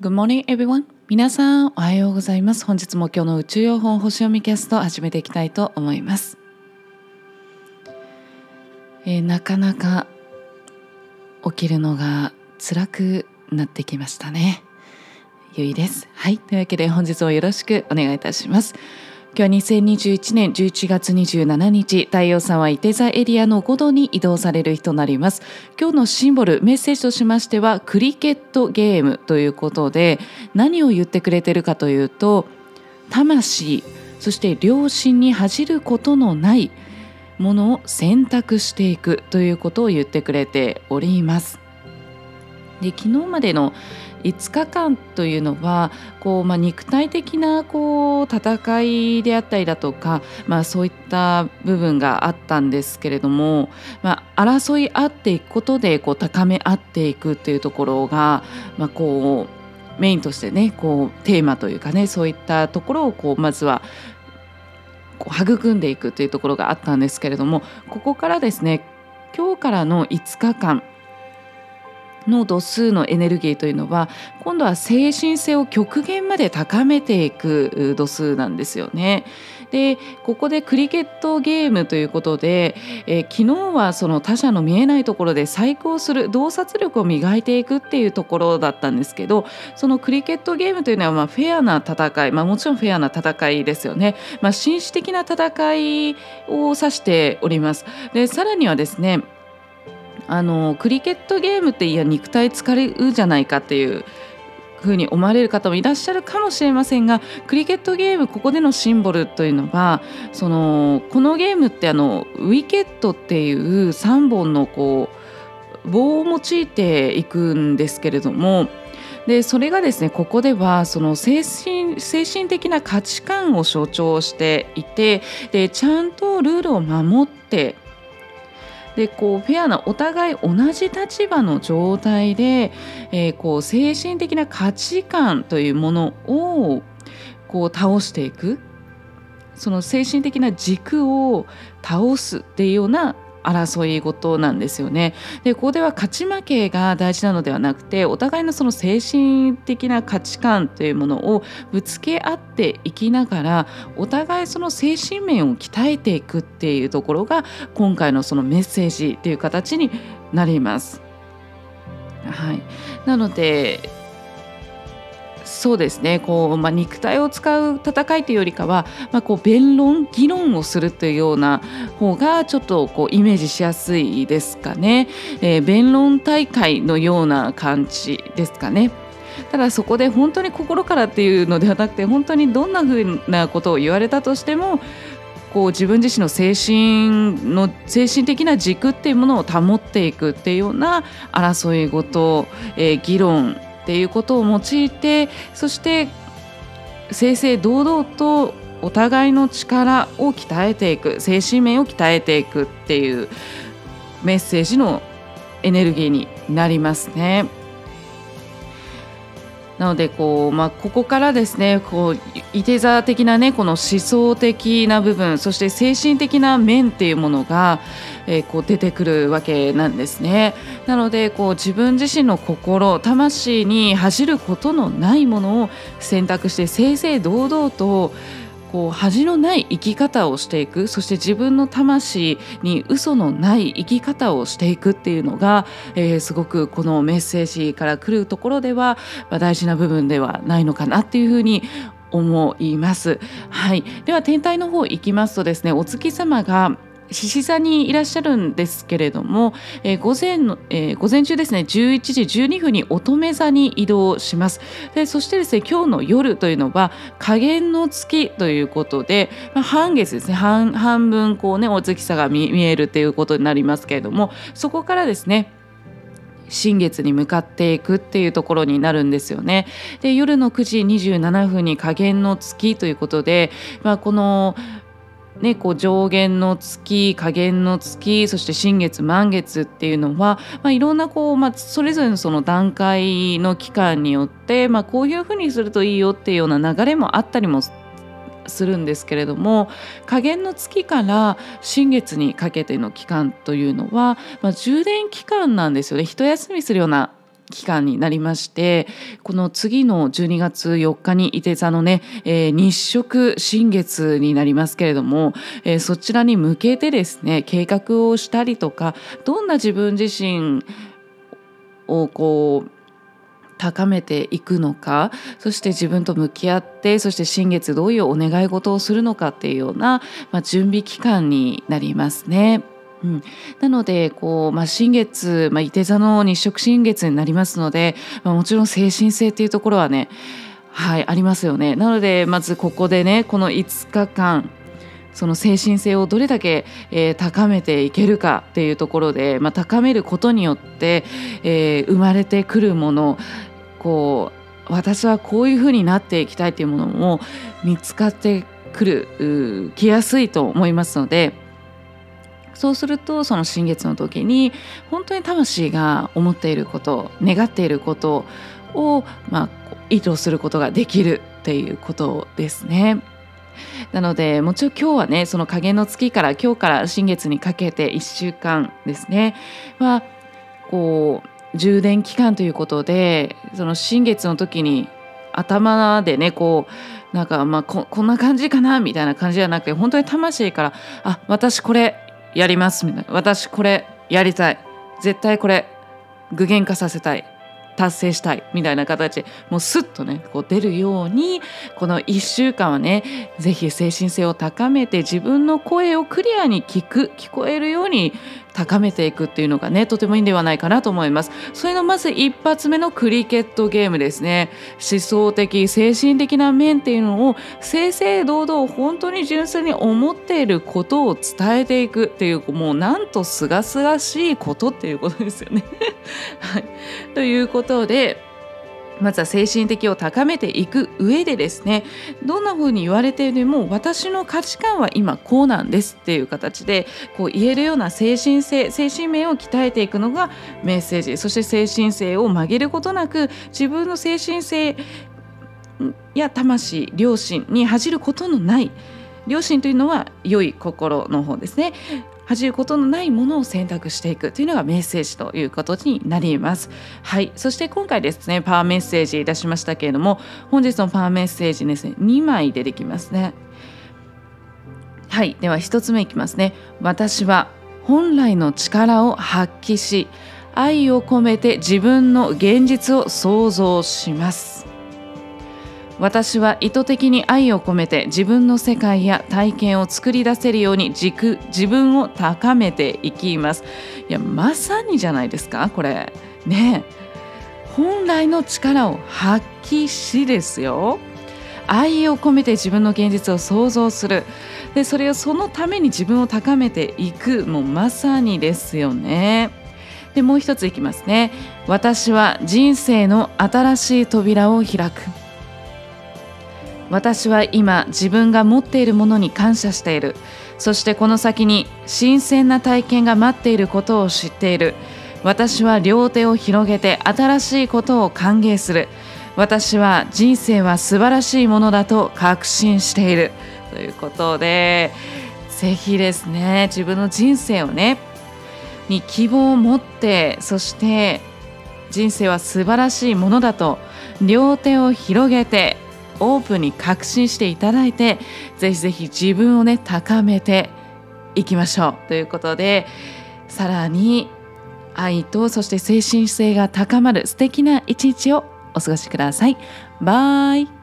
Good morning everyone. 皆さんおはようございます。本日も今日の宇宙予報星読みキャスト始めていきたいと思います、えー、なかなか起きるのが辛くなってきましたね。ゆいです。はい。というわけで本日もよろしくお願いいたします。今日は2021年11月27日太陽さんは伊手座エリアの5度に移動される日となります。今日のシンボルメッセージとしましてはクリケットゲームということで何を言ってくれてるかというと魂そして良心に恥じることのないものを選択していくということを言ってくれております。で昨日までの5日間というのはこう、まあ、肉体的なこう戦いであったりだとか、まあ、そういった部分があったんですけれども、まあ、争い合っていくことでこう高め合っていくっていうところが、まあ、こうメインとしてねこうテーマというかねそういったところをこうまずはこう育んでいくというところがあったんですけれどもここからですね今日からの5日間の度数のエネルギーというのは今度は精神性を極限まで高めていく度数なんですよね。でここでクリケットゲームということで、えー、昨日はその他者の見えないところで再興する洞察力を磨いていくっていうところだったんですけどそのクリケットゲームというのはまあフェアな戦い、まあ、もちろんフェアな戦いですよね、まあ、紳士的な戦いを指しております。でさらにはですねあのクリケットゲームっていや肉体疲れるじゃないかっていうふうに思われる方もいらっしゃるかもしれませんがクリケットゲームここでのシンボルというのはそのこのゲームってあのウィケットっていう3本のこう棒を用いていくんですけれどもでそれがですねここではその精神精神的な価値観を象徴していてでちゃんとルールを守ってでこうフェアなお互い同じ立場の状態で、えー、こう精神的な価値観というものをこう倒していく。その精神的な軸を倒すっていうような争い事なんですよね。でここでは勝ち負けが大事なのではなくてお互いのその精神的な価値観というものをぶつけ合っていきながらお互いその精神面を鍛えていくっていうところが今回のそのメッセージという形になります。はい、なのでそうですねこう、まあ、肉体を使う戦いというよりかは、まあ、こう弁論議論をするというような方がちょっとこうイメージしやすいですかね、えー、弁論大会のような感じですかね。ただそこで本当に心からっていうのではなくて本当にどんなふうなことを言われたとしてもこう自分自身の精神の精神的な軸っていうものを保っていくっていうような争いごと、えー、議論っていうことを用いてそして正々堂々とお互いの力を鍛えていく精神面を鍛えていくっていうメッセージのエネルギーになりますね。なのでこう、まあ、ここからですねこういて座的なねこの思想的な部分そして精神的な面っていうものが、えー、こう出てくるわけなんですね。なのでこう自分自身の心魂に恥じることのないものを選択して正々堂々とこう恥のない生き方をしていくそして自分の魂に嘘のない生き方をしていくっていうのが、えー、すごくこのメッセージから来るところでは、まあ、大事な部分ではないのかなっていうふうに思います。はい、では天体の方行きますとですねお月様が獅子座にいらっしゃるんですけれども、えー、午前の、えー、午前中ですね11時12分に乙女座に移動しますでそしてですね今日の夜というのは下限の月ということで、まあ、半月ですね半半分こうねお月さが見えるということになりますけれどもそこからですね新月に向かっていくっていうところになるんですよね。で夜の9時27分に下限の月ということで、まあ、このね、こう上限の月下限の月そして新月満月っていうのは、まあ、いろんなこう、まあ、それぞれのその段階の期間によって、まあ、こういうふうにするといいよっていうような流れもあったりもするんですけれども下限の月から新月にかけての期間というのは、まあ、充電期間なんですよね。一休みするような期間になりましてこの次の12月4日に伊手座のね、えー、日食新月になりますけれども、えー、そちらに向けてですね計画をしたりとかどんな自分自身をこう高めていくのかそして自分と向き合ってそして新月どういうお願い事をするのかっていうような、まあ、準備期間になりますね。うん、なのでこう、まあ、新月、まあ、伊手座の日食新月になりますので、まあ、もちろん精神性っていうところはねはいありますよね。なのでまずここでねこの5日間その精神性をどれだけ、えー、高めていけるかっていうところで、まあ、高めることによって、えー、生まれてくるものこう私はこういうふうになっていきたいっていうものも見つかってくるきやすいと思いますのでそうするとその新月の時に本当に魂が思っていること願っていることを、まあ、意図することができるっていうことですね。なのでもちろん今日はねその影の月から今日から新月にかけて1週間ですねはこう充電期間ということでその新月の時に頭でねこうなんかまあここんな感じかなみたいな感じじゃなくて本当に魂から「あ私これやります」みたいな「私これやりたい。絶対これ具現化させたい」達成したい。みたいな形。もうスッとねこう出るようにこの1週間はね是非精神性を高めて自分の声をクリアに聞く聞こえるように高めていくっていうのがねとてもいいんではないかなと思います。それのまず一発目のクリケットゲームですね。思想的精神的な面っていうのを正々堂々本当に純粋に思っていることを伝えていくっていうもうなんとすがすがしいことっていうことですよね。はい、ということでまずは精神的を高めていく上でですねどんな風に言われてでも私の価値観は今こうなんですっていう形でこう言えるような精神性精神面を鍛えていくのがメッセージそして精神性を曲げることなく自分の精神性や魂良心に恥じることのない良心というのは良い心の方ですね。恥じることのないものを選択していくというのがメッセージということになります。はい、そして今回ですねパワーメッセージ出しましたけれども本日のパワーメッセージですね2枚出てきますね。はいでは1つ目いきますね。私は本来の力を発揮し愛を込めて自分の現実を創造します。私は意図的に愛を込めて自分の世界や体験を作り出せるように軸自分を高めていきます。いやまさにじゃないですかこれ。ね本来の力を発揮しですよ。愛を込めて自分の現実を想像する。でそれをそのために自分を高めていく。もうまさにですよね。でもう一ついきますね。私は人生の新しい扉を開く。私は今自分が持っているものに感謝している。そしてこの先に新鮮な体験が待っていることを知っている。私は両手を広げて新しいことを歓迎する。私は人生は素晴らしいものだと確信している。ということでぜひですね自分の人生をねに希望を持ってそして人生は素晴らしいものだと両手を広げてオープンに確信していただいてぜひぜひ自分をね高めていきましょうということでさらに愛とそして精神性が高まる素敵な一日をお過ごしください。バイ